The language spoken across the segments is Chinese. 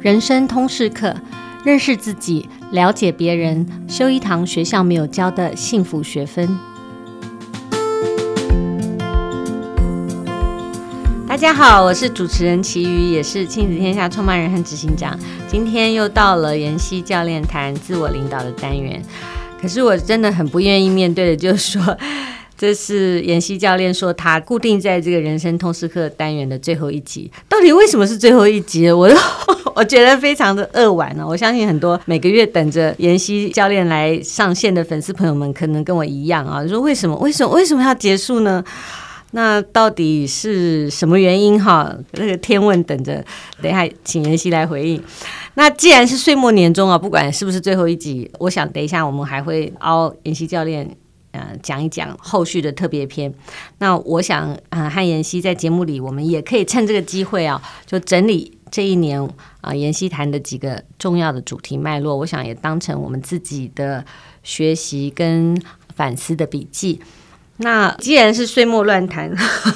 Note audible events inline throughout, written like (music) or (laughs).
人生通识课，认识自己，了解别人，修一堂学校没有教的幸福学分。大家好，我是主持人齐瑜，也是亲子天下创办人和执行长。今天又到了妍希教练谈自我领导的单元，可是我真的很不愿意面对的，就是说。(laughs) 这是妍希教练说，他固定在这个人生通识课单元的最后一集。到底为什么是最后一集？我我觉得非常的扼腕呢。我相信很多每个月等着妍希教练来上线的粉丝朋友们，可能跟我一样啊，说为什么？为什么？为什么要结束呢？那到底是什么原因？哈，那个天问等着，等一下请妍希来回应。那既然是岁末年终啊，不管是不是最后一集，我想等一下我们还会凹妍希教练。呃，讲一讲后续的特别篇。那我想，呃，和妍希在节目里，我们也可以趁这个机会啊，就整理这一年啊，妍希谈的几个重要的主题脉络。我想也当成我们自己的学习跟反思的笔记。那既然是岁末乱谈，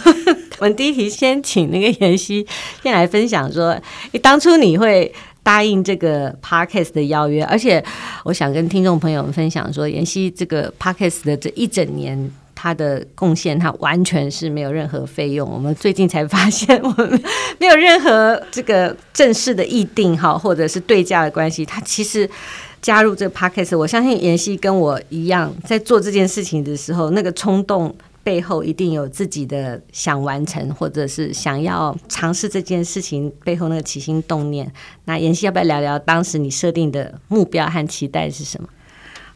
(laughs) 我们第一题先请那个妍希先来分享说，诶，当初你会。答应这个 podcast 的邀约，而且我想跟听众朋友们分享说，妍希这个 podcast 的这一整年，他的贡献，他完全是没有任何费用。我们最近才发现，我们没有任何这个正式的议定哈，或者是对价的关系。他其实加入这个 podcast，我相信妍希跟我一样，在做这件事情的时候，那个冲动。背后一定有自己的想完成，或者是想要尝试这件事情背后那个起心动念。那妍希要不要聊聊当时你设定的目标和期待是什么？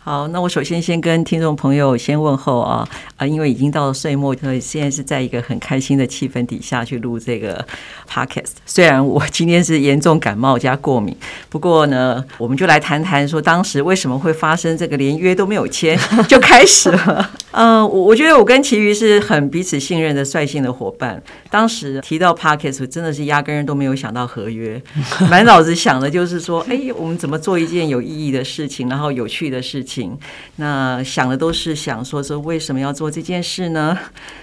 好，那我首先先跟听众朋友先问候啊啊，因为已经到了岁末，所以现在是在一个很开心的气氛底下去录这个 podcast。虽然我今天是严重感冒加过敏，不过呢，我们就来谈谈说当时为什么会发生这个连约都没有签就开始了。嗯，(laughs) 我我觉得我跟齐瑜是很彼此信任的率性的伙伴。当时提到 podcast，真的是压根儿都没有想到合约，(laughs) 满脑子想的就是说，哎，我们怎么做一件有意义的事情，然后有趣的事情。那想的都是想说说为什么要做这件事呢？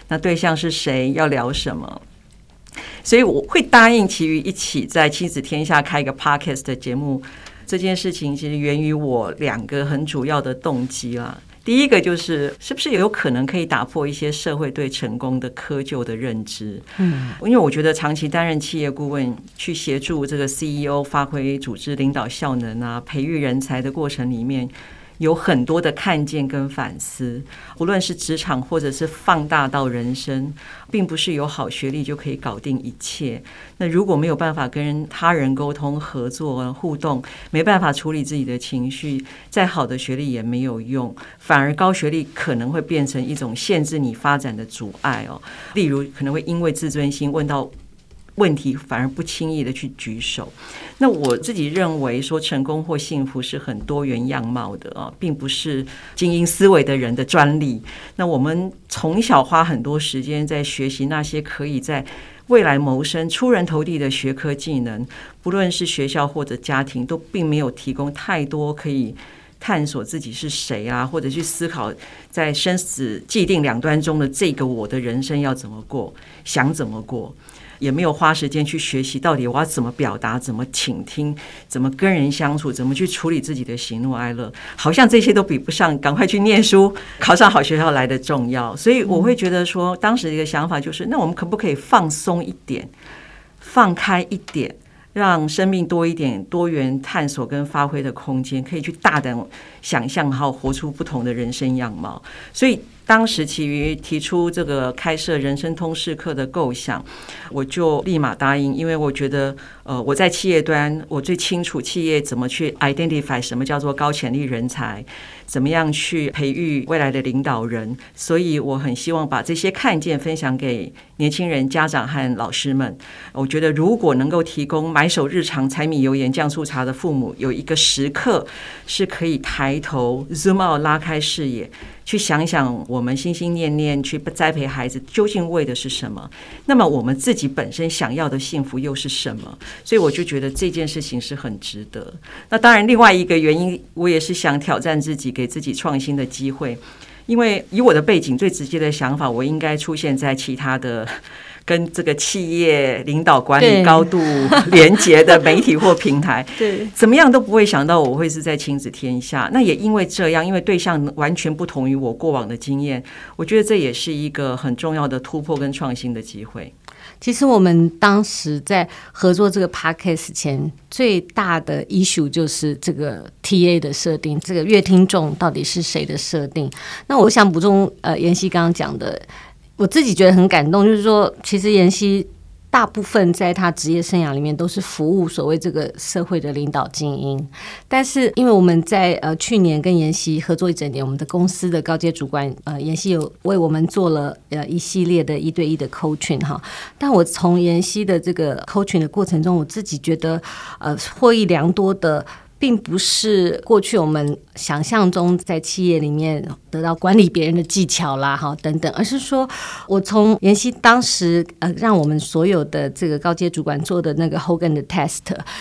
那对象是谁？要聊什么？所以我会答应其余一起在亲子天下开一个 podcast 的节目。这件事情其实源于我两个很主要的动机啦。第一个就是是不是有可能可以打破一些社会对成功的窠臼的认知？嗯，因为我觉得长期担任企业顾问，去协助这个 CEO 发挥组织领导效能啊，培育人才的过程里面。有很多的看见跟反思，无论是职场或者是放大到人生，并不是有好学历就可以搞定一切。那如果没有办法跟他人沟通、合作、互动，没办法处理自己的情绪，再好的学历也没有用，反而高学历可能会变成一种限制你发展的阻碍哦。例如，可能会因为自尊心问到。问题反而不轻易的去举手。那我自己认为说，成功或幸福是很多元样貌的啊，并不是精英思维的人的专利。那我们从小花很多时间在学习那些可以在未来谋生、出人头地的学科技能，不论是学校或者家庭，都并没有提供太多可以探索自己是谁啊，或者去思考在生死既定两端中的这个我的人生要怎么过，想怎么过。也没有花时间去学习到底我要怎么表达、怎么倾听、怎么跟人相处、怎么去处理自己的喜怒哀乐，好像这些都比不上赶快去念书、考上好学校来的重要。所以我会觉得说，当时的一个想法就是，那我们可不可以放松一点、放开一点，让生命多一点多元探索跟发挥的空间，可以去大胆想象，好活出不同的人生样貌。所以。当时齐瑜提出这个开设人生通识课的构想，我就立马答应，因为我觉得，呃，我在企业端，我最清楚企业怎么去 identify 什么叫做高潜力人才，怎么样去培育未来的领导人，所以我很希望把这些看见分享给年轻人、家长和老师们。我觉得，如果能够提供买手日常、柴米油盐酱醋茶的父母有一个时刻，是可以抬头 zoom out 拉开视野。去想想，我们心心念念去栽培孩子，究竟为的是什么？那么我们自己本身想要的幸福又是什么？所以我就觉得这件事情是很值得。那当然，另外一个原因，我也是想挑战自己，给自己创新的机会。因为以我的背景，最直接的想法，我应该出现在其他的 (laughs) 跟这个企业领导管理高度连结的媒体或平台，(laughs) 对，怎么样都不会想到我会是在亲子天下。那也因为这样，因为对象完全不同于我过往的经验，我觉得这也是一个很重要的突破跟创新的机会。其实我们当时在合作这个 podcast 前，最大的 issue 就是这个 TA 的设定，这个乐听众到底是谁的设定。那我想补充，呃，妍希刚刚讲的，我自己觉得很感动，就是说，其实妍希。大部分在他职业生涯里面都是服务所谓这个社会的领导精英，但是因为我们在呃去年跟妍希合作一整年，我们的公司的高阶主管呃妍希有为我们做了呃一系列的一对一的 coaching 哈，但我从妍希的这个 coaching 的过程中，我自己觉得呃获益良多的。并不是过去我们想象中在企业里面得到管理别人的技巧啦，哈等等，而是说我从妍希当时呃让我们所有的这个高阶主管做的那个 Hogan 的 test，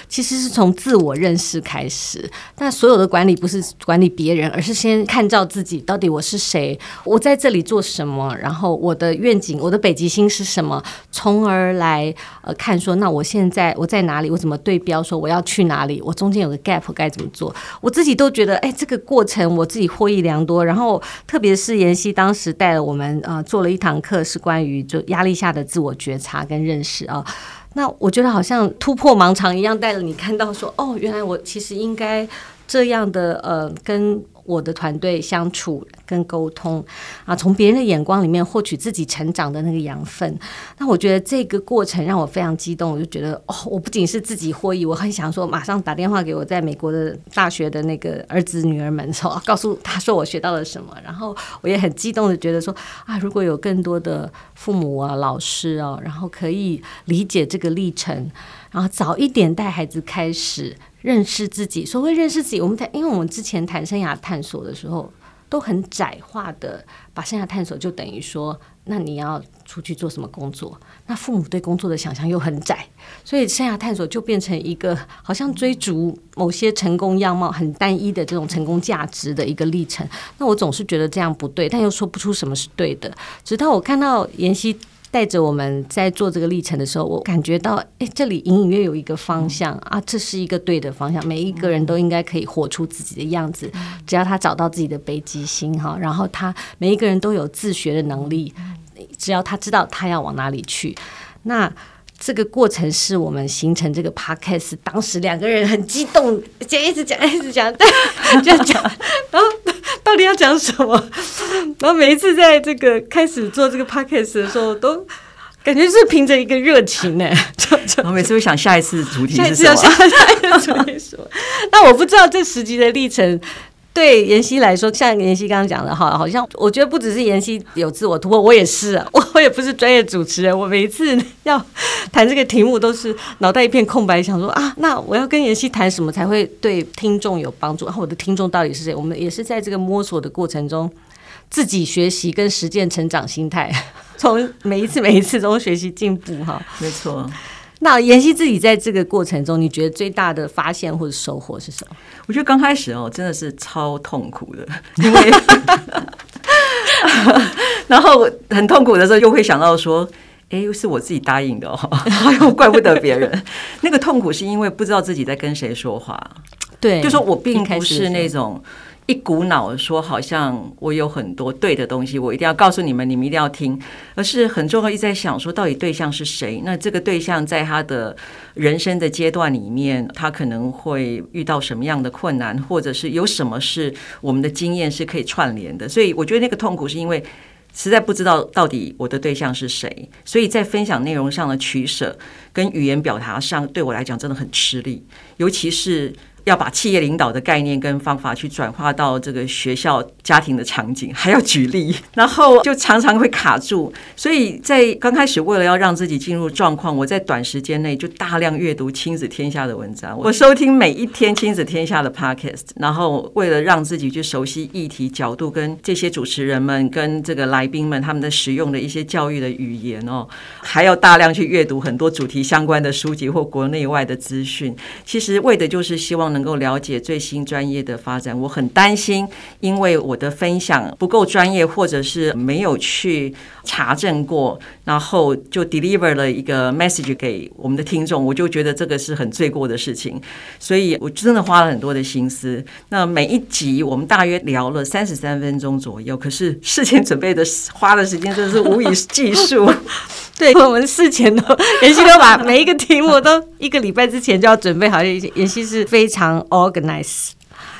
其实是从自我认识开始。那所有的管理不是管理别人，而是先看照自己，到底我是谁，我在这里做什么，然后我的愿景，我的北极星是什么，从而来呃看说，那我现在我在哪里，我怎么对标说我要去哪里，我中间有个 gap。该怎么做？我自己都觉得，哎，这个过程我自己获益良多。然后，特别是妍希当时带了我们，呃，做了一堂课，是关于就压力下的自我觉察跟认识啊。那我觉得好像突破盲肠一样，带着你看到说，哦，原来我其实应该这样的，呃，跟。我的团队相处跟沟通啊，从别人的眼光里面获取自己成长的那个养分。那我觉得这个过程让我非常激动，我就觉得哦，我不仅是自己获益，我很想说马上打电话给我在美国的大学的那个儿子女儿们，说告诉他说我学到了什么。然后我也很激动的觉得说啊，如果有更多的父母啊、老师啊，然后可以理解这个历程，然后早一点带孩子开始。认识自己，所谓认识自己，我们谈，因为我们之前谈生涯探索的时候，都很窄化的，把生涯探索就等于说，那你要出去做什么工作？那父母对工作的想象又很窄，所以生涯探索就变成一个好像追逐某些成功样貌很单一的这种成功价值的一个历程。那我总是觉得这样不对，但又说不出什么是对的。直到我看到妍希。带着我们在做这个历程的时候，我感觉到，哎，这里隐隐约有一个方向啊，这是一个对的方向。每一个人都应该可以活出自己的样子，只要他找到自己的北极星哈，然后他每一个人都有自学的能力，只要他知道他要往哪里去。那这个过程是我们形成这个 podcast，当时两个人很激动，讲一直讲一直讲，这样 (laughs) 讲，然后。到底要讲什么？(laughs) 然后每一次在这个开始做这个 podcast 的时候，都感觉是凭着一个热情呢。(laughs) 我每次会想下一次主题是什么？下一次要下一次主题是什么？那我不知道这十集的历程。对妍希来说，像妍希刚刚讲的哈，好像我觉得不只是妍希有自我突破，我也是啊，我我也不是专业主持人，我每一次 (laughs) 要谈这个题目都是脑袋一片空白，想说啊，那我要跟妍希谈什么才会对听众有帮助？然后我的听众到底是谁？我们也是在这个摸索的过程中，自己学习跟实践成长心态，(laughs) 从每一次每一次中学习进步哈，没错。那妍希自己在这个过程中，你觉得最大的发现或者收获是什么？我觉得刚开始哦，真的是超痛苦的，因为 (laughs) 然后很痛苦的时候，又会想到说，哎，又是我自己答应的哦，(laughs) 又怪不得别人。那个痛苦是因为不知道自己在跟谁说话，对，就说我并不是那种。一股脑说，好像我有很多对的东西，我一定要告诉你们，你们一定要听。而是很重要，一直在想说，到底对象是谁？那这个对象在他的人生的阶段里面，他可能会遇到什么样的困难，或者是有什么是我们的经验是可以串联的。所以我觉得那个痛苦是因为实在不知道到底我的对象是谁，所以在分享内容上的取舍跟语言表达上，对我来讲真的很吃力，尤其是。要把企业领导的概念跟方法去转化到这个学校、家庭的场景，还要举例，然后就常常会卡住。所以在刚开始，为了要让自己进入状况，我在短时间内就大量阅读《亲子天下》的文章，我收听每一天《亲子天下》的 Podcast，然后为了让自己去熟悉议题角度，跟这些主持人们、跟这个来宾们他们的使用的一些教育的语言哦，还要大量去阅读很多主题相关的书籍或国内外的资讯。其实为的就是希望。望能够了解最新专业的发展。我很担心，因为我的分享不够专业，或者是没有去查证过，然后就 deliver 了一个 message 给我们的听众，我就觉得这个是很罪过的事情。所以我真的花了很多的心思。那每一集我们大约聊了三十三分钟左右，可是事前准备的花的时间真的是无以计数。(laughs) 对，我们事前都妍希都把每一个题目都一个礼拜之前就要准备好，妍希是非常 organized。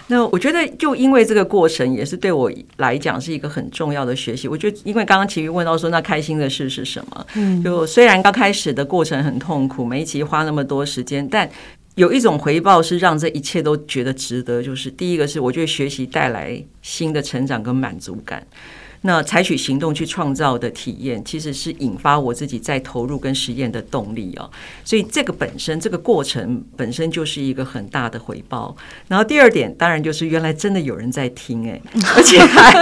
那我觉得，就因为这个过程，也是对我来讲是一个很重要的学习。我觉得，因为刚刚琦瑜问到说，那开心的事是什么？嗯，就虽然刚开始的过程很痛苦，每一集花那么多时间，但有一种回报是让这一切都觉得值得。就是第一个是，我觉得学习带来新的成长跟满足感。那采取行动去创造的体验，其实是引发我自己在投入跟实验的动力哦。所以这个本身，这个过程本身就是一个很大的回报。然后第二点，当然就是原来真的有人在听哎，(laughs) 而且还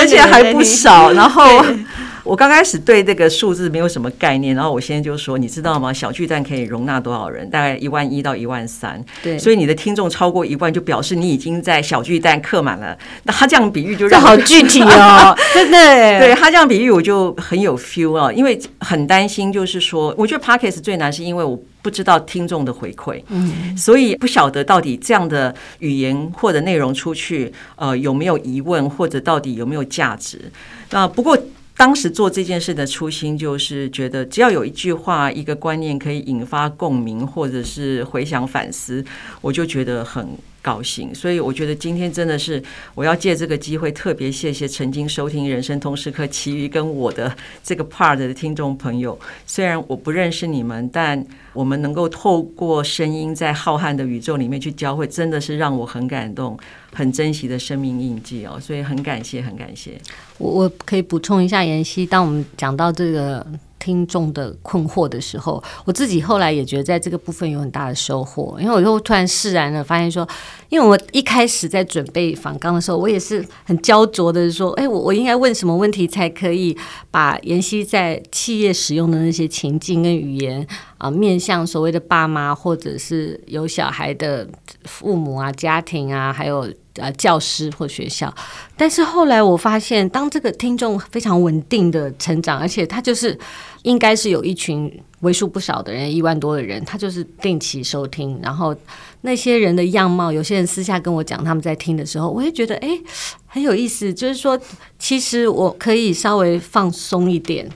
而且还不少。然后。我刚开始对这个数字没有什么概念，然后我现在就说，你知道吗？小巨蛋可以容纳多少人？大概一万一到一万三。对，所以你的听众超过一万，就表示你已经在小巨蛋客满了。那他这样比喻就让这好具体哦，(laughs) 真的。对他这样比喻，我就很有 feel 啊，因为很担心，就是说，我觉得 Podcast 最难是因为我不知道听众的回馈，嗯，所以不晓得到底这样的语言或者内容出去，呃，有没有疑问，或者到底有没有价值？那不过。当时做这件事的初心，就是觉得只要有一句话、一个观念可以引发共鸣，或者是回想反思，我就觉得很高兴。所以我觉得今天真的是我要借这个机会，特别谢谢曾经收听《人生通识课》其余跟我的这个 part 的听众朋友。虽然我不认识你们，但我们能够透过声音在浩瀚的宇宙里面去交汇，真的是让我很感动。很珍惜的生命印记哦，所以很感谢，很感谢。我我可以补充一下，妍希，当我们讲到这个听众的困惑的时候，我自己后来也觉得在这个部分有很大的收获，因为我又突然释然了，发现说，因为我一开始在准备访纲的时候，我也是很焦灼的说，哎，我我应该问什么问题才可以把妍希在企业使用的那些情境跟语言啊，面向所谓的爸妈或者是有小孩的父母啊、家庭啊，还有。呃，教师或学校，但是后来我发现，当这个听众非常稳定的成长，而且他就是应该是有一群为数不少的人，一万多的人，他就是定期收听，然后那些人的样貌，有些人私下跟我讲他们在听的时候，我也觉得哎，很有意思，就是说，其实我可以稍微放松一点。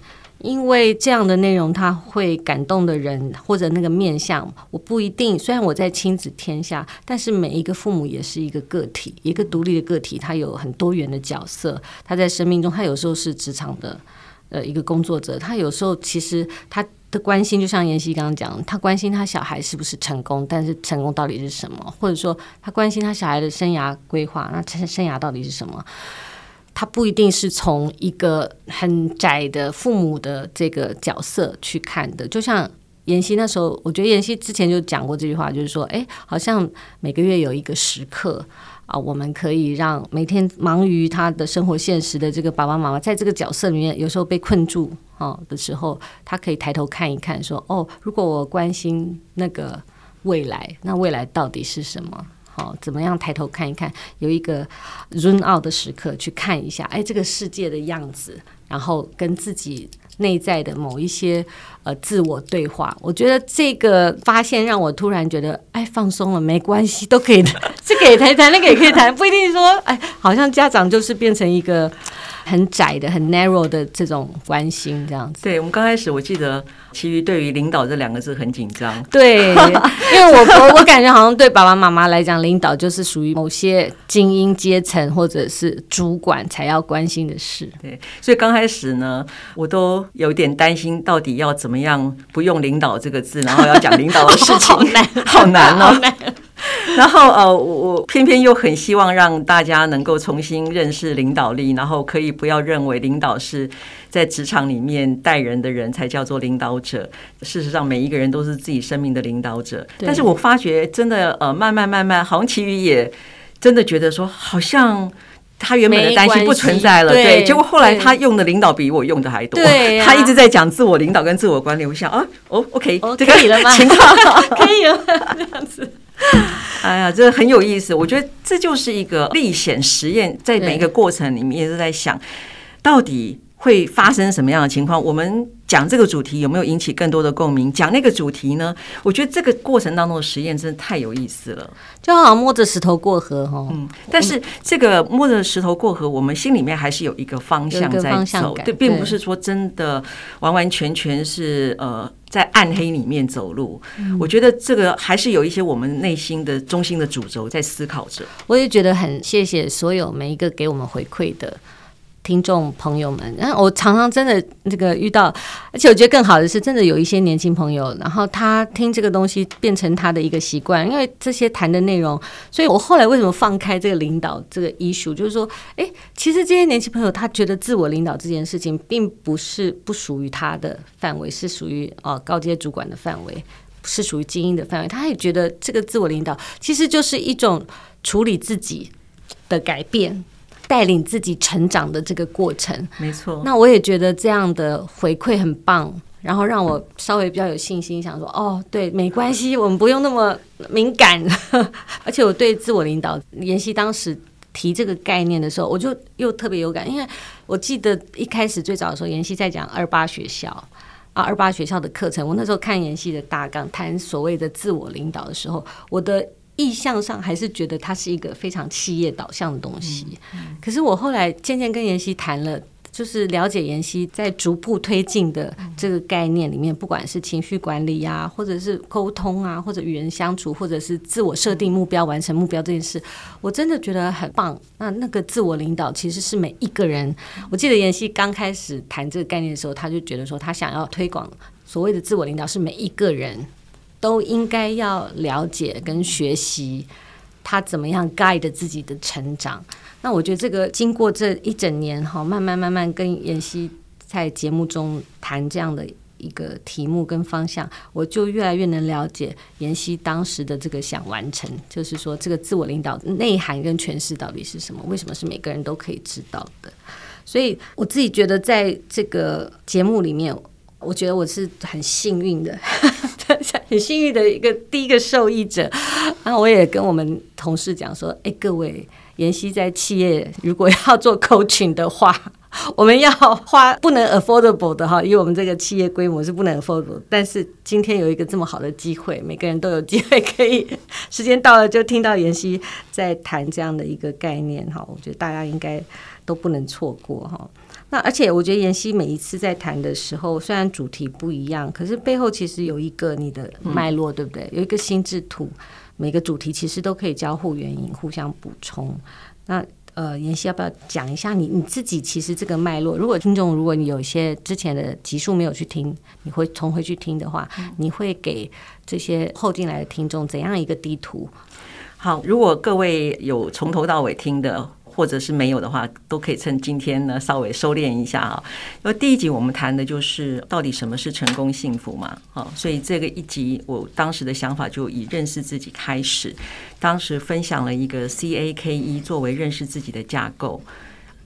因为这样的内容，他会感动的人或者那个面相，我不一定。虽然我在亲子天下，但是每一个父母也是一个个体，一个独立的个体，他有很多元的角色。他在生命中，他有时候是职场的呃一个工作者，他有时候其实他的关心，就像妍希刚刚讲，他关心他小孩是不是成功，但是成功到底是什么？或者说他关心他小孩的生涯规划，那生生涯到底是什么？他不一定是从一个很窄的父母的这个角色去看的，就像妍希那时候，我觉得妍希之前就讲过这句话，就是说，哎，好像每个月有一个时刻啊，我们可以让每天忙于他的生活现实的这个爸爸妈妈，在这个角色里面，有时候被困住啊的时候，他可以抬头看一看，说，哦，如果我关心那个未来，那未来到底是什么？好，怎么样抬头看一看，有一个 run out 的时刻去看一下，哎，这个世界的样子，然后跟自己内在的某一些呃自我对话。我觉得这个发现让我突然觉得，哎，放松了，没关系，都可以的，(laughs) 这个也可以谈，那个也可以谈，不一定说，哎，好像家长就是变成一个。很窄的、很 narrow 的这种关心，这样子。对，我们刚开始，我记得其余对于领导这两个字很紧张。对，因为我我我感觉好像对爸爸妈妈来讲，领导就是属于某些精英阶层或者是主管才要关心的事。对，所以刚开始呢，我都有点担心，到底要怎么样不用领导这个字，然后要讲领导的事情，(laughs) 好难，(laughs) 好难哦。然后呃，我我偏偏又很希望让大家能够重新认识领导力，然后可以不要认为领导是在职场里面带人的人才叫做领导者。事实上，每一个人都是自己生命的领导者。但是我发觉真的呃，慢慢慢慢，好像琦瑜也真的觉得说，好像他原本的担心不存在了。对，结果后来他用的领导比我用的还多。对，他一直在讲自我领导跟自我管理。我想啊，哦，OK，这个可以了吗？情况 (laughs) 可以了，(laughs) 这样子。(laughs) 哎呀，这很有意思。我觉得这就是一个历险实验，在每一个过程里面都在想，到底会发生什么样的情况？我们讲这个主题有没有引起更多的共鸣？讲那个主题呢？我觉得这个过程当中的实验真的太有意思了，就好像摸着石头过河哈。嗯，但是这个摸着石头过河，我们心里面还是有一个方向在走，对，并不是说真的完完全全是呃在暗黑里面走路。我觉得这个还是有一些我们内心的中心的主轴在思考着。我也觉得很谢谢所有每一个给我们回馈的。听众朋友们，然后我常常真的这个遇到，而且我觉得更好的是，真的有一些年轻朋友，然后他听这个东西变成他的一个习惯，因为这些谈的内容，所以我后来为什么放开这个领导这个医术就是说，哎，其实这些年轻朋友他觉得自我领导这件事情并不是不属于他的范围，是属于哦高阶主管的范围，是属于精英的范围，他也觉得这个自我领导其实就是一种处理自己的改变。带领自己成长的这个过程，没错。那我也觉得这样的回馈很棒，然后让我稍微比较有信心，想说哦，对，没关系，我们不用那么敏感。(laughs) 而且我对自我领导，妍希当时提这个概念的时候，我就又特别有感，因为我记得一开始最早的时候，妍希在讲二八学校啊，二八学校的课程，我那时候看妍希的大纲，谈所谓的自我领导的时候，我的。意向上还是觉得它是一个非常企业导向的东西，可是我后来渐渐跟妍希谈了，就是了解妍希在逐步推进的这个概念里面，不管是情绪管理啊，或者是沟通啊，或者与人相处，或者是自我设定目标、完成目标这件事，我真的觉得很棒。那那个自我领导其实是每一个人。我记得妍希刚开始谈这个概念的时候，他就觉得说他想要推广所谓的自我领导是每一个人。都应该要了解跟学习他怎么样 guide 自己的成长。那我觉得这个经过这一整年哈，慢慢慢慢跟妍希在节目中谈这样的一个题目跟方向，我就越来越能了解妍希当时的这个想完成，就是说这个自我领导内涵跟诠释到底是什么？为什么是每个人都可以知道的？所以我自己觉得在这个节目里面。我觉得我是很幸运的，(laughs) 很幸运的一个第一个受益者。然后我也跟我们同事讲说：“哎，各位，妍希在企业如果要做 coaching 的话，(laughs) 我们要花不能 affordable 的哈，因为我们这个企业规模是不能 affordable。但是今天有一个这么好的机会，每个人都有机会可以，时间到了就听到妍希在谈这样的一个概念哈，我觉得大家应该都不能错过哈。”那而且我觉得妍希每一次在谈的时候，虽然主题不一样，可是背后其实有一个你的脉络，对不对？有一个心智图，每个主题其实都可以交互原因，互相补充。那呃，妍希要不要讲一下你你自己其实这个脉络？如果听众如果你有一些之前的集数没有去听，你会重回去听的话，你会给这些后进来的听众怎样一个地图？好，如果各位有从头到尾听的。或者是没有的话，都可以趁今天呢稍微收敛一下啊。因为第一集我们谈的就是到底什么是成功幸福嘛，啊，所以这个一集我当时的想法就以认识自己开始，当时分享了一个 CAKE 作为认识自己的架构。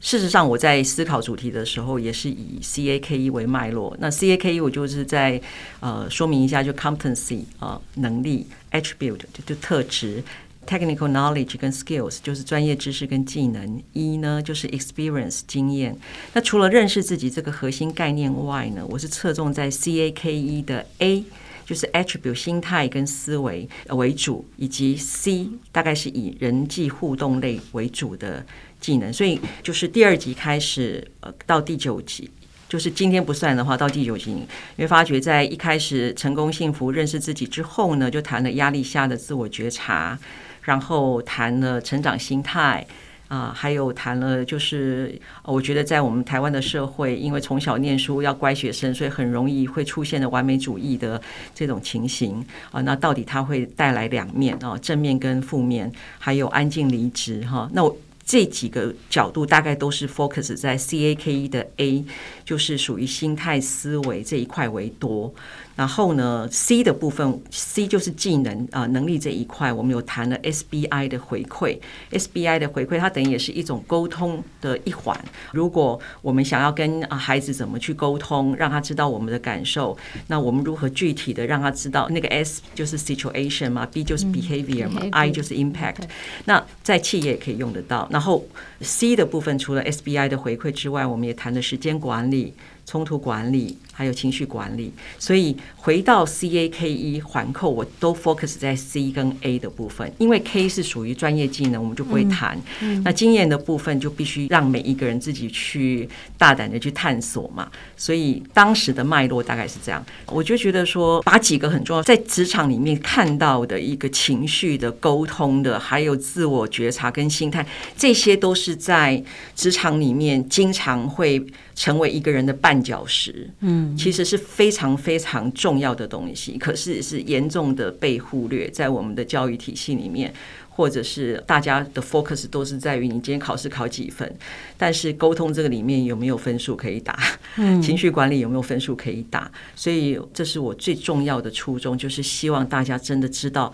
事实上，我在思考主题的时候也是以 CAKE 为脉络。那 CAKE 我就是在呃说明一下，就 competency 啊能力，attribute 就就特质。Technical knowledge 跟 skills 就是专业知识跟技能，一呢就是 experience 经验。那除了认识自己这个核心概念外呢，我是侧重在 CAKE 的 A，就是 attribute 心态跟思维为主，以及 C 大概是以人际互动类为主的技能。所以就是第二集开始，呃，到第九集，就是今天不算的话，到第九集，因为发觉在一开始成功幸福认识自己之后呢，就谈了压力下的自我觉察。然后谈了成长心态啊，还有谈了就是，我觉得在我们台湾的社会，因为从小念书要乖学生，所以很容易会出现的完美主义的这种情形啊。那到底它会带来两面啊，正面跟负面，还有安静离职哈。那我这几个角度大概都是 focus 在 CAKE 的 A，就是属于心态思维这一块为多。然后呢，C 的部分，C 就是技能啊、呃、能力这一块，我们有谈了 SBI 的回馈，SBI 的回馈，它等于也是一种沟通的一环。如果我们想要跟啊孩子怎么去沟通，让他知道我们的感受，那我们如何具体的让他知道？那个 S 就是 situation 嘛，B 就是 behavior 嘛、嗯、，I 就是 impact。那在企业也可以用得到。然后 C 的部分，除了 SBI 的回馈之外，我们也谈了时间管理。冲突管理，还有情绪管理，所以回到 C A K E 环扣，我都 focus 在 C 跟 A 的部分，因为 K 是属于专业技能，我们就不会谈。嗯嗯、那经验的部分就必须让每一个人自己去大胆的去探索嘛。所以当时的脉络大概是这样，我就觉得说，把几个很重要，在职场里面看到的一个情绪的沟通的，还有自我觉察跟心态，这些都是在职场里面经常会。成为一个人的绊脚石，嗯，其实是非常非常重要的东西，可是是严重的被忽略在我们的教育体系里面，或者是大家的 focus 都是在于你今天考试考几分，但是沟通这个里面有没有分数可以打，嗯，情绪管理有没有分数可以打，所以这是我最重要的初衷，就是希望大家真的知道，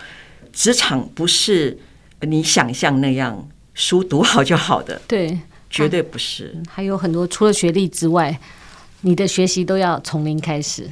职场不是你想象那样书读好就好的，对。绝对不是，还有很多除了学历之外，你的学习都要从零开始。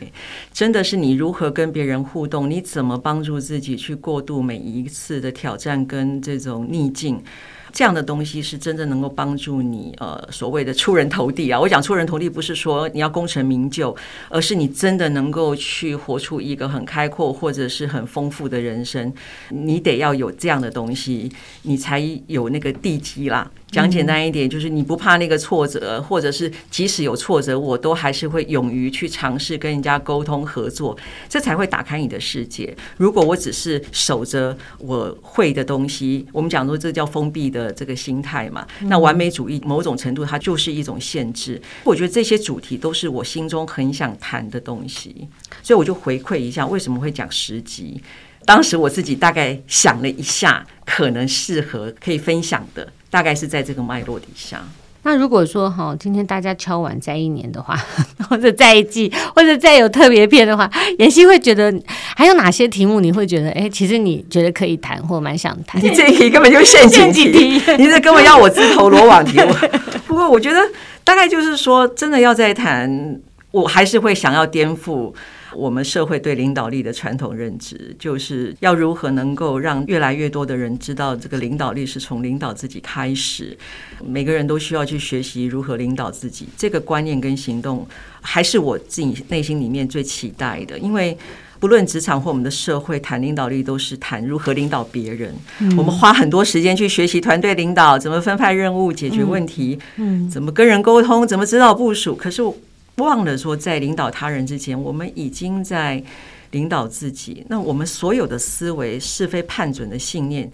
真的是你如何跟别人互动，你怎么帮助自己去过渡每一次的挑战跟这种逆境。这样的东西是真正能够帮助你，呃，所谓的出人头地啊。我讲出人头地，不是说你要功成名就，而是你真的能够去活出一个很开阔或者是很丰富的人生。你得要有这样的东西，你才有那个地基啦。讲简单一点，就是你不怕那个挫折，或者是即使有挫折，我都还是会勇于去尝试跟人家沟通合作，这才会打开你的世界。如果我只是守着我会的东西，我们讲说这叫封闭的这个心态嘛，那完美主义某种程度它就是一种限制。我觉得这些主题都是我心中很想谈的东西，所以我就回馈一下为什么会讲十集。当时我自己大概想了一下，可能适合可以分享的。大概是在这个脉络底下。那如果说哈，今天大家敲完再一年的话，(laughs) 或者再一季，或者再有特别篇的话，妍希会觉得还有哪些题目你会觉得，哎，其实你觉得可以谈，或蛮想谈？你这一题根本就陷阱题，(laughs) 你这根本要我自投罗网题。(laughs) 不过我觉得大概就是说，真的要再谈，我还是会想要颠覆。我们社会对领导力的传统认知，就是要如何能够让越来越多的人知道，这个领导力是从领导自己开始。每个人都需要去学习如何领导自己，这个观念跟行动，还是我自己内心里面最期待的。因为不论职场或我们的社会，谈领导力都是谈如何领导别人。我们花很多时间去学习团队领导，怎么分派任务、解决问题，嗯，怎么跟人沟通，怎么指导部署。可是我。忘了说，在领导他人之前，我们已经在领导自己。那我们所有的思维、是非判准的信念、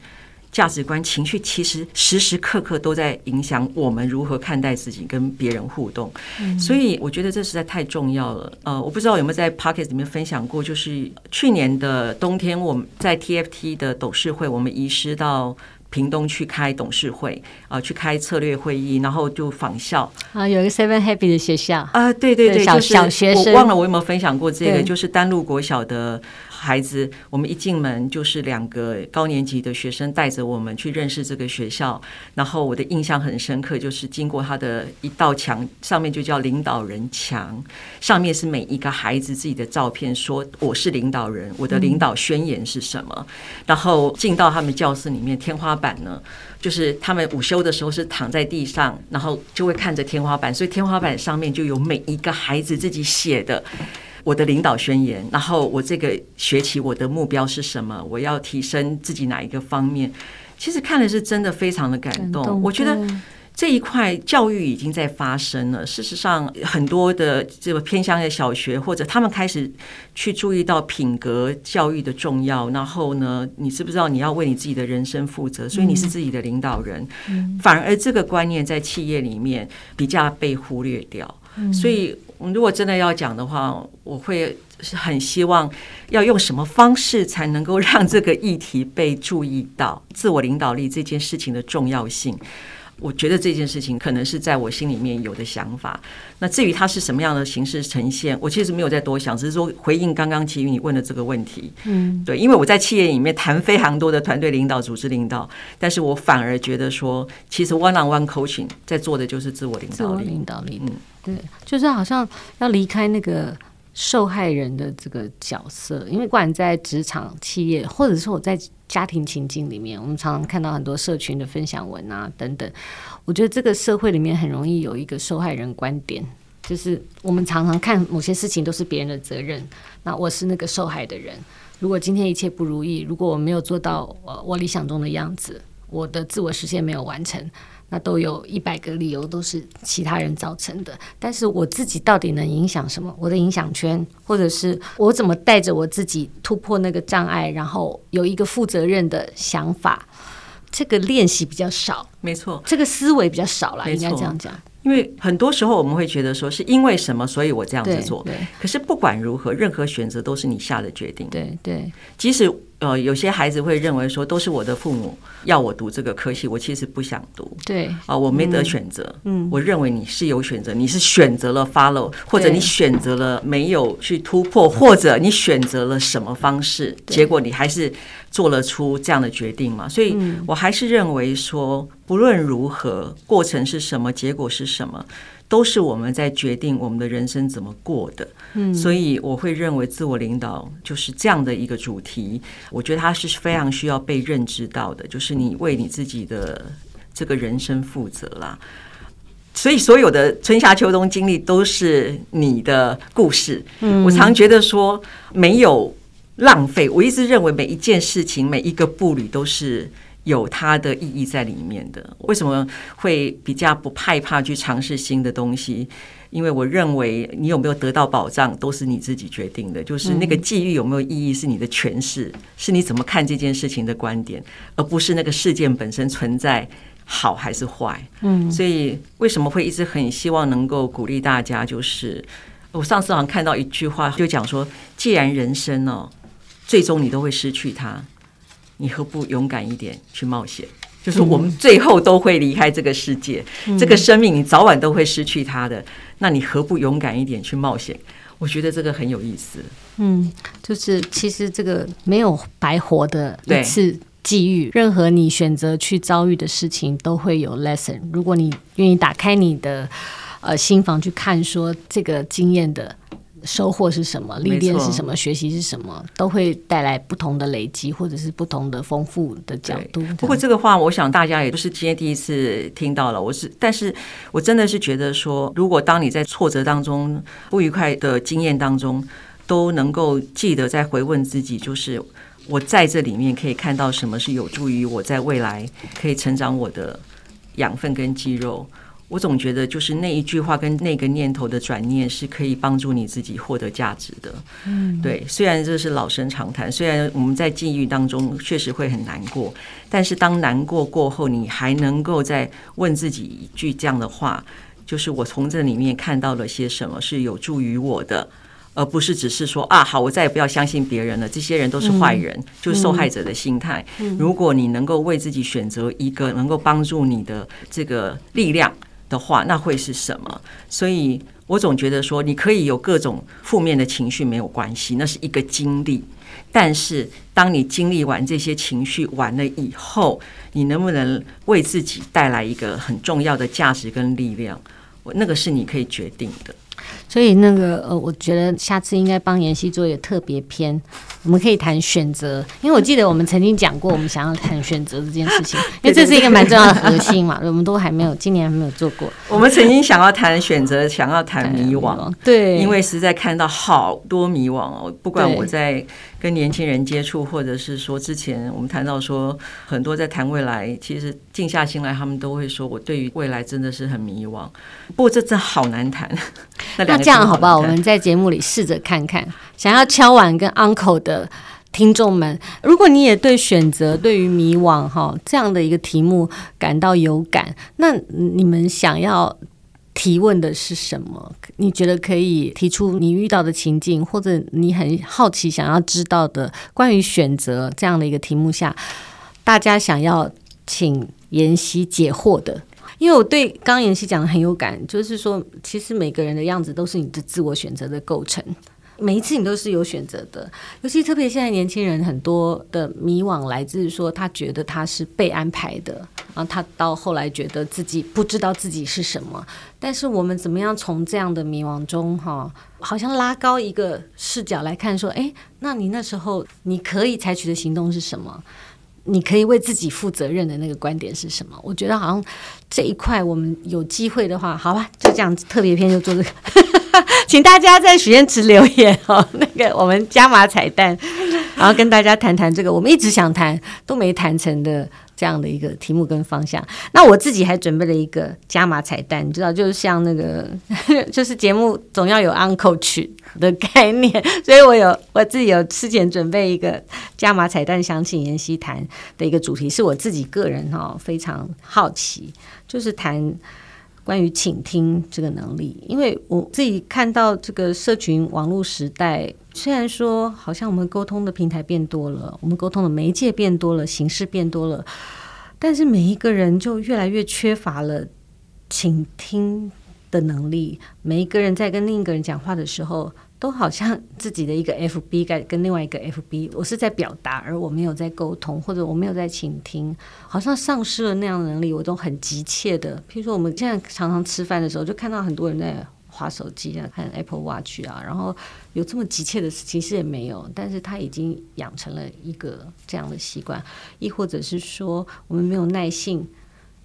价值观、情绪，其实时时刻刻都在影响我们如何看待自己、跟别人互动。所以，我觉得这实在太重要了。呃，我不知道有没有在 Podcast 里面分享过，就是去年的冬天，我们在 TFT 的董事会，我们移师到。屏东去开董事会啊，去开策略会议，然后就访校啊，有一个 Seven Happy 的学校。啊，对对对，小小学生，我忘了我有没有分享过这个，就是丹路国小的。孩子，我们一进门就是两个高年级的学生带着我们去认识这个学校，然后我的印象很深刻，就是经过他的一道墙，上面就叫领导人墙，上面是每一个孩子自己的照片，说我是领导人，我的领导宣言是什么。然后进到他们教室里面，天花板呢，就是他们午休的时候是躺在地上，然后就会看着天花板，所以天花板上面就有每一个孩子自己写的。我的领导宣言，然后我这个学期我的目标是什么？我要提升自己哪一个方面？其实看了是真的非常的感动。感动，我觉得这一块教育已经在发生了。事实上，很多的这个偏乡的小学或者他们开始去注意到品格教育的重要。然后呢，你知不知道你要为你自己的人生负责？所以你是自己的领导人。嗯，反而这个观念在企业里面比较被忽略掉。所以。如果真的要讲的话，我会是很希望要用什么方式才能够让这个议题被注意到，自我领导力这件事情的重要性。我觉得这件事情可能是在我心里面有的想法。那至于它是什么样的形式呈现，我其实没有再多想，只是说回应刚刚琦瑜你问的这个问题。嗯，对，因为我在企业里面谈非常多的团队领导、组织领导，但是我反而觉得说，其实 one on one coaching 在做的就是自我领导力。自我领导力，嗯，对，就是好像要离开那个。受害人的这个角色，因为不管在职场、企业，或者是我在家庭情境里面，我们常常看到很多社群的分享文啊等等。我觉得这个社会里面很容易有一个受害人观点，就是我们常常看某些事情都是别人的责任，那我是那个受害的人。如果今天一切不如意，如果我没有做到呃我理想中的样子，我的自我实现没有完成。那都有一百个理由，都是其他人造成的。但是我自己到底能影响什么？我的影响圈，或者是我怎么带着我自己突破那个障碍，然后有一个负责任的想法，这个练习比较少。没错，这个思维比较少了，应该这样讲。因为很多时候我们会觉得说，是因为什么，所以我这样子做。对，可是不管如何，任何选择都是你下的决定。对对，即使呃有些孩子会认为说，都是我的父母要我读这个科系，我其实不想读。对啊，我没得选择。嗯，我认为你是有选择，你是选择了 follow，或者你选择了没有去突破，或者你选择了什么方式，结果你还是做了出这样的决定嘛？所以我还是认为说。不论如何，过程是什么，结果是什么，都是我们在决定我们的人生怎么过的。嗯，所以我会认为自我领导就是这样的一个主题。我觉得它是非常需要被认知到的，就是你为你自己的这个人生负责啦。所以所有的春夏秋冬经历都是你的故事。嗯，我常觉得说没有浪费。我一直认为每一件事情，每一个步履都是。有它的意义在里面的。为什么会比较不害怕去尝试新的东西？因为我认为你有没有得到保障，都是你自己决定的。就是那个际遇有没有意义，是你的诠释，是你怎么看这件事情的观点，而不是那个事件本身存在好还是坏。嗯，所以为什么会一直很希望能够鼓励大家？就是我上次好像看到一句话，就讲说，既然人生哦，最终你都会失去它。你何不勇敢一点去冒险？就是我们最后都会离开这个世界，嗯、这个生命你早晚都会失去它的。那你何不勇敢一点去冒险？我觉得这个很有意思。嗯，就是其实这个没有白活的一次际遇，任何你选择去遭遇的事情都会有 lesson。如果你愿意打开你的呃心房去看，说这个经验的。收获是什么？历练是什么？学习是什么？都会带来不同的累积，或者是不同的丰富的角度。不过这个话，我想大家也不是今天第一次听到了。我是，但是我真的是觉得说，如果当你在挫折当中、不愉快的经验当中，都能够记得再回问自己，就是我在这里面可以看到什么是有助于我在未来可以成长我的养分跟肌肉。我总觉得，就是那一句话跟那个念头的转念，是可以帮助你自己获得价值的。嗯，对。虽然这是老生常谈，虽然我们在际遇当中确实会很难过，但是当难过过后，你还能够再问自己一句这样的话，就是我从这里面看到了些什么是有助于我的，而不是只是说啊，好，我再也不要相信别人了，这些人都是坏人，就是受害者的心态。如果你能够为自己选择一个能够帮助你的这个力量。的话，那会是什么？所以我总觉得说，你可以有各种负面的情绪没有关系，那是一个经历。但是，当你经历完这些情绪完了以后，你能不能为自己带来一个很重要的价值跟力量？我那个是你可以决定的。所以那个呃，我觉得下次应该帮妍希做一个特别篇，我们可以谈选择，因为我记得我们曾经讲过，我们想要谈选择这件事情，(laughs) 因为这是一个蛮重要的核心嘛，我们都还没有，今年还没有做过。我们曾经想要谈选择，想要谈迷惘，对，因为实在看到好多迷惘哦，不管我在。跟年轻人接触，或者是说之前我们谈到说很多在谈未来，其实静下心来，他们都会说我对于未来真的是很迷惘。不过这真好难谈。(laughs) 那这样好不好？我们在节目里试着看看，想要敲碗跟 uncle 的听众们，如果你也对选择、对于迷惘哈这样的一个题目感到有感，那你们想要。提问的是什么？你觉得可以提出你遇到的情境，或者你很好奇想要知道的关于选择这样的一个题目下，大家想要请妍希解惑的。因为我对刚妍希讲的很有感，就是说，其实每个人的样子都是你的自我选择的构成。每一次你都是有选择的，尤其特别现在年轻人很多的迷惘来自说他觉得他是被安排的，然后他到后来觉得自己不知道自己是什么。但是我们怎么样从这样的迷惘中哈，好像拉高一个视角来看，说，哎，那你那时候你可以采取的行动是什么？你可以为自己负责任的那个观点是什么？我觉得好像这一块我们有机会的话，好吧，就这样子特别篇就做这个。(laughs) 请大家在许愿池留言哦，(laughs) 那个我们加码彩蛋，然后跟大家谈谈这个我们一直想谈都没谈成的这样的一个题目跟方向。那我自己还准备了一个加码彩蛋，你知道，就是像那个 (laughs) 就是节目总要有 uncle 曲的概念，所以我有我自己有事前准备一个加码彩蛋，想请妍希谈的一个主题，是我自己个人哈非常好奇，就是谈。关于倾听这个能力，因为我自己看到这个社群网络时代，虽然说好像我们沟通的平台变多了，我们沟通的媒介变多了，形式变多了，但是每一个人就越来越缺乏了倾听的能力。每一个人在跟另一个人讲话的时候，都好像自己的一个 FB 跟跟另外一个 FB，我是在表达，而我没有在沟通，或者我没有在倾听，好像丧失了那样的能力。我都很急切的，譬如说我们现在常常吃饭的时候，就看到很多人在划手机啊，看 Apple Watch 啊，然后有这么急切的事，其实也没有，但是他已经养成了一个这样的习惯，亦或者是说我们没有耐性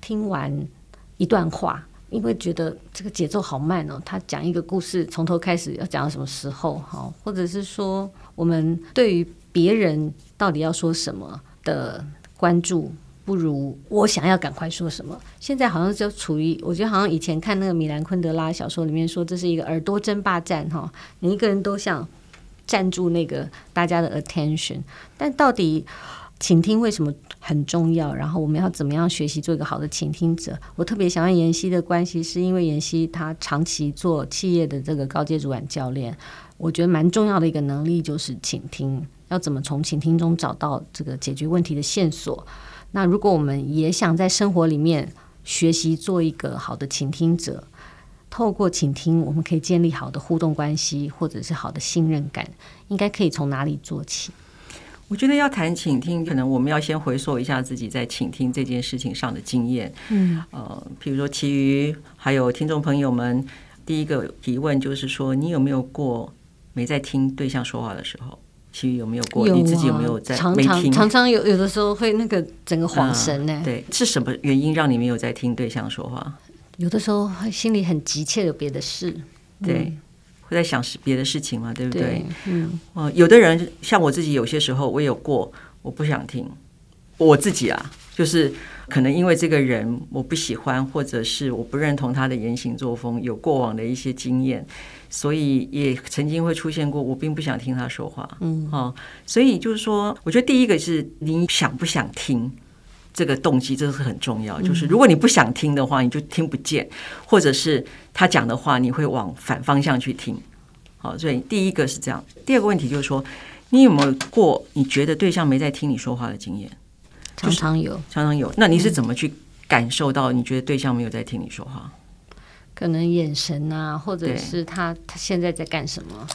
听完一段话。因为觉得这个节奏好慢哦，他讲一个故事从头开始要讲到什么时候哈，或者是说我们对于别人到底要说什么的关注，不如我想要赶快说什么。现在好像就处于，我觉得好像以前看那个米兰昆德拉小说里面说，这是一个耳朵争霸战哈，每一个人都想占住那个大家的 attention，但到底。倾听为什么很重要？然后我们要怎么样学习做一个好的倾听者？我特别想问妍希的关系，是因为妍希她长期做企业的这个高阶主管教练，我觉得蛮重要的一个能力就是倾听。要怎么从倾听中找到这个解决问题的线索？那如果我们也想在生活里面学习做一个好的倾听者，透过倾听，我们可以建立好的互动关系，或者是好的信任感，应该可以从哪里做起？我觉得要谈倾听，可能我们要先回溯一下自己在倾听这件事情上的经验。嗯，呃，比如说其余还有听众朋友们，第一个提问就是说，你有没有过没在听对象说话的时候？其余有没有过？有啊，你自己有没有在？常常常常有有的时候会那个整个恍神呢、欸。对，是什么原因让你没有在听对象说话？有的时候心里很急切有别的事。对。嗯会在想别的事情嘛，对不对？对嗯，呃，有的人像我自己，有些时候我有过，我不想听我自己啊，就是可能因为这个人我不喜欢，或者是我不认同他的言行作风，有过往的一些经验，所以也曾经会出现过，我并不想听他说话。嗯，哦，所以就是说，我觉得第一个是你想不想听。这个动机这是很重要，就是如果你不想听的话，你就听不见，或者是他讲的话，你会往反方向去听。好，所以第一个是这样。第二个问题就是说，你有没有过你觉得对象没在听你说话的经验？常常有，常常有。那你是怎么去感受到你觉得对象没有在听你说话？可能眼神啊，或者是他他现在在干什么？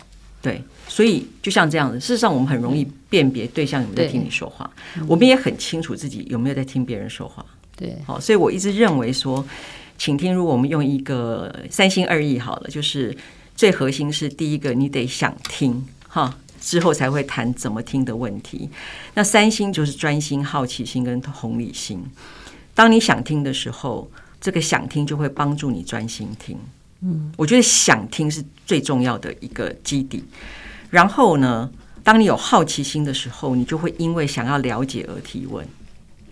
对，所以就像这样子，事实上我们很容易辨别对象有没有在听你说话，我们也很清楚自己有没有在听别人说话。对，好，所以我一直认为说，请听，如果我们用一个三心二意好了，就是最核心是第一个，你得想听哈，之后才会谈怎么听的问题。那三心就是专心、好奇心跟同理心。当你想听的时候，这个想听就会帮助你专心听。嗯，我觉得想听是最重要的一个基底。然后呢，当你有好奇心的时候，你就会因为想要了解而提问，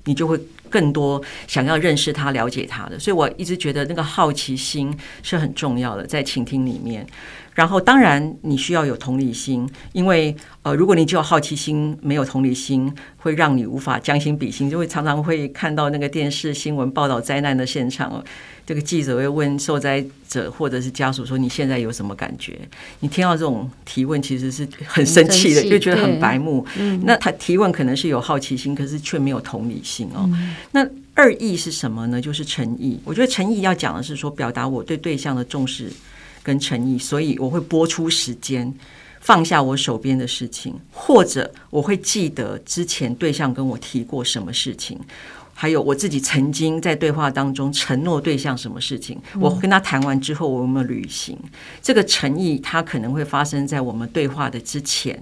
你就会更多想要认识他、了解他的。所以我一直觉得那个好奇心是很重要的，在倾听里面。然后，当然你需要有同理心，因为呃，如果你只有好奇心，没有同理心，会让你无法将心比心，就会常常会看到那个电视新闻报道灾难的现场，这个记者会问受灾者或者是家属说：“你现在有什么感觉？”你听到这种提问，其实是很生气的，就觉得很白目。那他提问可能是有好奇心，可是却没有同理心哦。那二意是什么呢？就是诚意。我觉得诚意要讲的是说，表达我对对象的重视跟诚意，所以我会播出时间，放下我手边的事情，或者我会记得之前对象跟我提过什么事情。还有我自己曾经在对话当中承诺对象什么事情，我跟他谈完之后，我有没有履行？这个诚意，它可能会发生在我们对话的之前、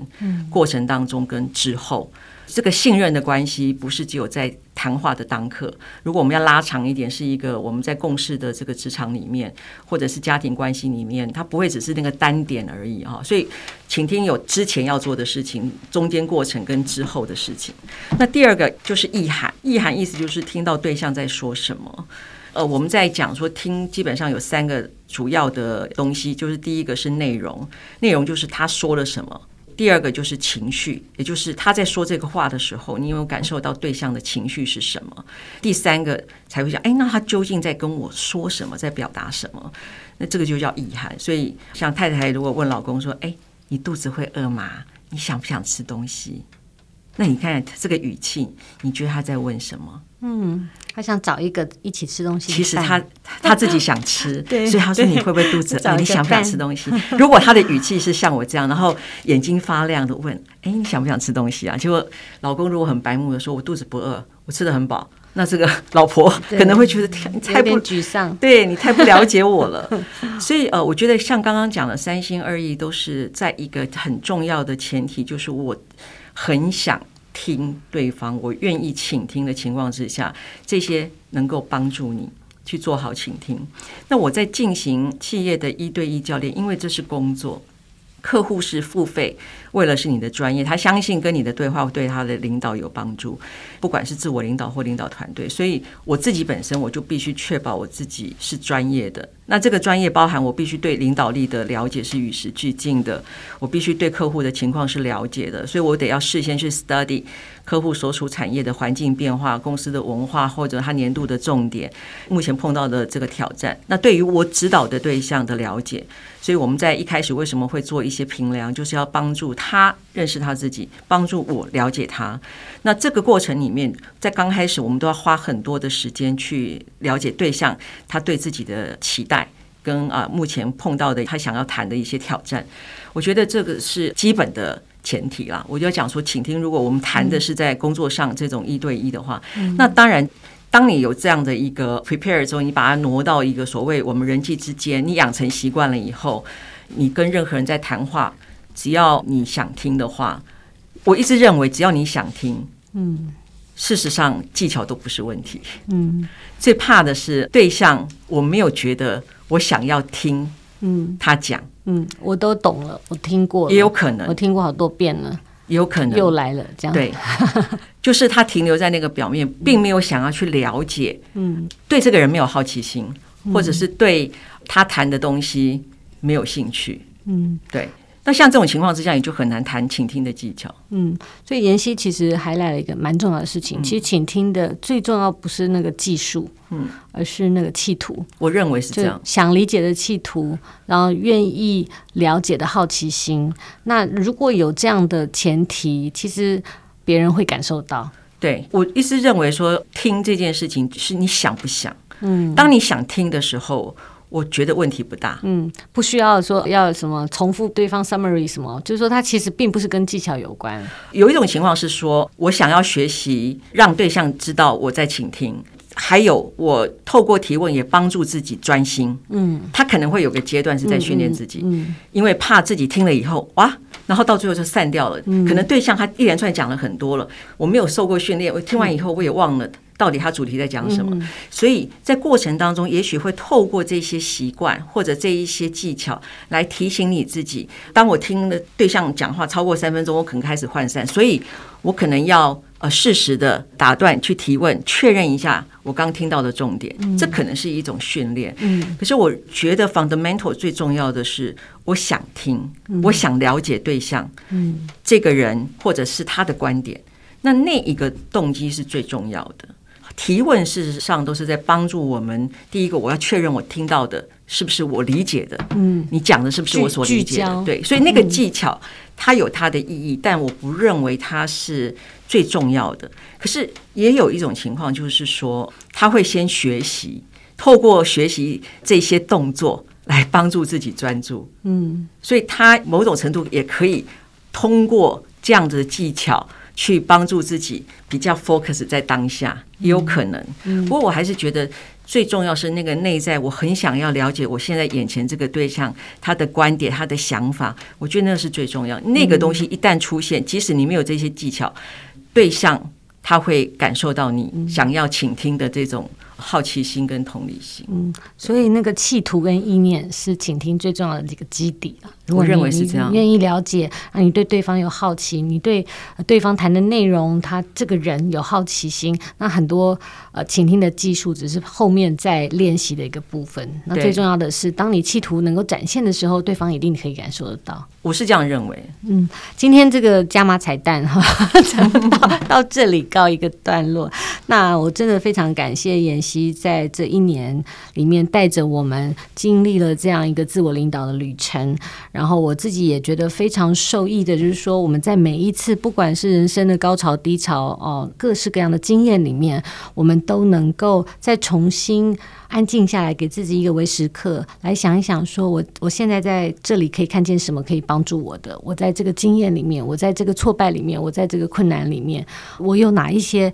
过程当中跟之后。这个信任的关系不是只有在谈话的当刻，如果我们要拉长一点，是一个我们在共事的这个职场里面，或者是家庭关系里面，它不会只是那个单点而已哈。所以，请听有之前要做的事情，中间过程跟之后的事情。那第二个就是意涵，意涵意思就是听到对象在说什么。呃，我们在讲说听，基本上有三个主要的东西，就是第一个是内容，内容就是他说了什么。第二个就是情绪，也就是他在说这个话的时候，你有没有感受到对象的情绪是什么？第三个才会想，哎，那他究竟在跟我说什么，在表达什么？那这个就叫遗憾。所以，像太太如果问老公说，哎，你肚子会饿吗？你想不想吃东西？那你看这个语气，你觉得他在问什么？嗯，他想找一个一起吃东西。其实他他自己想吃，(laughs) 对，所以他说，你会不会肚子 (laughs) 饿？你想不想吃东西？如果他的语气是像我这样，然后眼睛发亮的问：“哎，你想不想吃东西啊？”结果老公如果很白目的说：“我肚子不饿，我吃得很饱。”那这个老婆 (laughs) 可能会觉得你太不沮丧，对你太不了解我了。所以呃，我觉得像刚刚讲的三心二意，都是在一个很重要的前提，就是我很想。听对方，我愿意倾听的情况之下，这些能够帮助你去做好倾听。那我在进行企业的一对一教练，因为这是工作，客户是付费。为了是你的专业，他相信跟你的对话对他的领导有帮助，不管是自我领导或领导团队。所以我自己本身我就必须确保我自己是专业的。那这个专业包含我必须对领导力的了解是与时俱进的，我必须对客户的情况是了解的，所以我得要事先去 study 客户所处产业的环境变化、公司的文化或者他年度的重点、目前碰到的这个挑战。那对于我指导的对象的了解，所以我们在一开始为什么会做一些评量，就是要帮助。他认识他自己，帮助我了解他。那这个过程里面，在刚开始，我们都要花很多的时间去了解对象，他对自己的期待，跟啊目前碰到的他想要谈的一些挑战。我觉得这个是基本的前提啦。我就要讲说，请听，如果我们谈的是在工作上这种一对一的话，嗯、那当然，当你有这样的一个 prepare 之后，你把它挪到一个所谓我们人际之间，你养成习惯了以后，你跟任何人在谈话。只要你想听的话，我一直认为，只要你想听，嗯，事实上技巧都不是问题，嗯，最怕的是对象我没有觉得我想要听，嗯，他讲，嗯，我都懂了，我听过了，也有可能，我听过好多遍了，也有可能。又来了，这样。对，(laughs) 就是他停留在那个表面，并没有想要去了解，嗯，对这个人没有好奇心，或者是对他谈的东西没有兴趣，嗯，对。那像这种情况之下，你就很难谈倾听的技巧。嗯，所以妍希其实还来了一个蛮重要的事情。嗯、其实倾听的最重要不是那个技术，嗯，而是那个企图。我认为是这样，想理解的企图，然后愿意了解的好奇心。那如果有这样的前提，其实别人会感受到。对，我一直认为说，听这件事情是你想不想。嗯，当你想听的时候。我觉得问题不大，嗯，不需要说要什么重复对方 summary 什么，就是说它其实并不是跟技巧有关。有一种情况是说，我想要学习让对象知道我在倾听，还有我透过提问也帮助自己专心。嗯，他可能会有个阶段是在训练自己，嗯，嗯，因为怕自己听了以后哇，然后到最后就散掉了。可能对象他一连串讲了很多了，我没有受过训练，我听完以后我也忘了。到底他主题在讲什么？嗯、所以在过程当中，也许会透过这些习惯或者这一些技巧来提醒你自己。当我听的对象讲话超过三分钟，我可能开始涣散，所以我可能要呃适时的打断去提问，确认一下我刚听到的重点。嗯、这可能是一种训练。嗯，可是我觉得 fundamental 最重要的是，我想听，嗯、我想了解对象，嗯，这个人或者是他的观点，那那一个动机是最重要的。提问事实上都是在帮助我们。第一个，我要确认我听到的是不是我理解的。嗯，你讲的是不是我所理解的？对，所以那个技巧，它有它的意义，但我不认为它是最重要的。可是也有一种情况，就是说他会先学习，透过学习这些动作来帮助自己专注。嗯，所以他某种程度也可以通过这样子的技巧去帮助自己比较 focus 在当下，也有可能。嗯，不过我还是觉得。最重要是那个内在，我很想要了解我现在眼前这个对象他的观点、他的想法，我觉得那是最重要。那个东西一旦出现，即使你没有这些技巧，对象他会感受到你想要倾听的这种。好奇心跟同理心，嗯，所以那个企图跟意念是倾听最重要的这个基底了。我认为是这样。愿意了解啊，你对对方有好奇，你对对方谈的内容，他这个人有好奇心，那很多呃倾听的技术只是后面在练习的一个部分。那最重要的是，当你企图能够展现的时候，对方一定可以感受得到。我是这样认为。嗯，今天这个加码彩蛋哈，(laughs) 到到这里告一个段落。那我真的非常感谢妍希在这一年里面带着我们经历了这样一个自我领导的旅程，然然后我自己也觉得非常受益的，就是说我们在每一次不管是人生的高潮低潮哦，各式各样的经验里面，我们都能够再重新安静下来，给自己一个微时刻，来想一想，说我我现在在这里可以看见什么可以帮助我的？我在这个经验里面，我在这个挫败里面，我在这个困难里面，我有哪一些？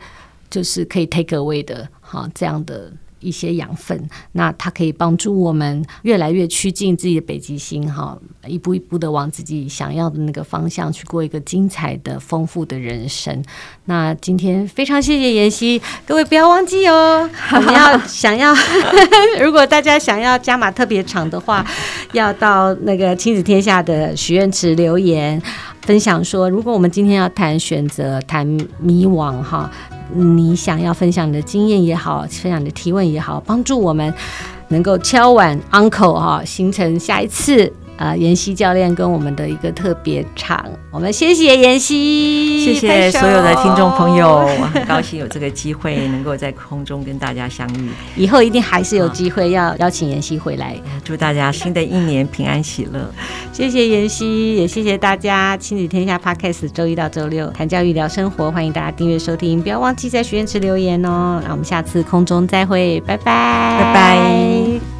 就是可以 take away 的，哈，这样的一些养分，那它可以帮助我们越来越趋近自己的北极星，哈，一步一步的往自己想要的那个方向去过一个精彩的、丰富的人生。那今天非常谢谢妍希，各位不要忘记哦，(laughs) 我们要想要，(laughs) 如果大家想要加码特别长的话，要到那个亲子天下的许愿池留言分享说，如果我们今天要谈选择、谈迷惘，哈。你想要分享你的经验也好，分享你的提问也好，帮助我们能够敲碗 Uncle 哈，形成下一次。啊，妍希教练跟我们的一个特别场，我们谢谢妍希，谢谢所有的听众朋友，我很高兴有这个机会能够在空中跟大家相遇，以后一定还是有机会要邀请妍希回来，祝大家新的一年平安喜乐，谢谢妍希，也谢谢大家，亲子天下 Podcast 周一到周六谈教育聊生活，欢迎大家订阅收听，不要忘记在许愿池留言哦，那我们下次空中再会，拜拜，拜拜。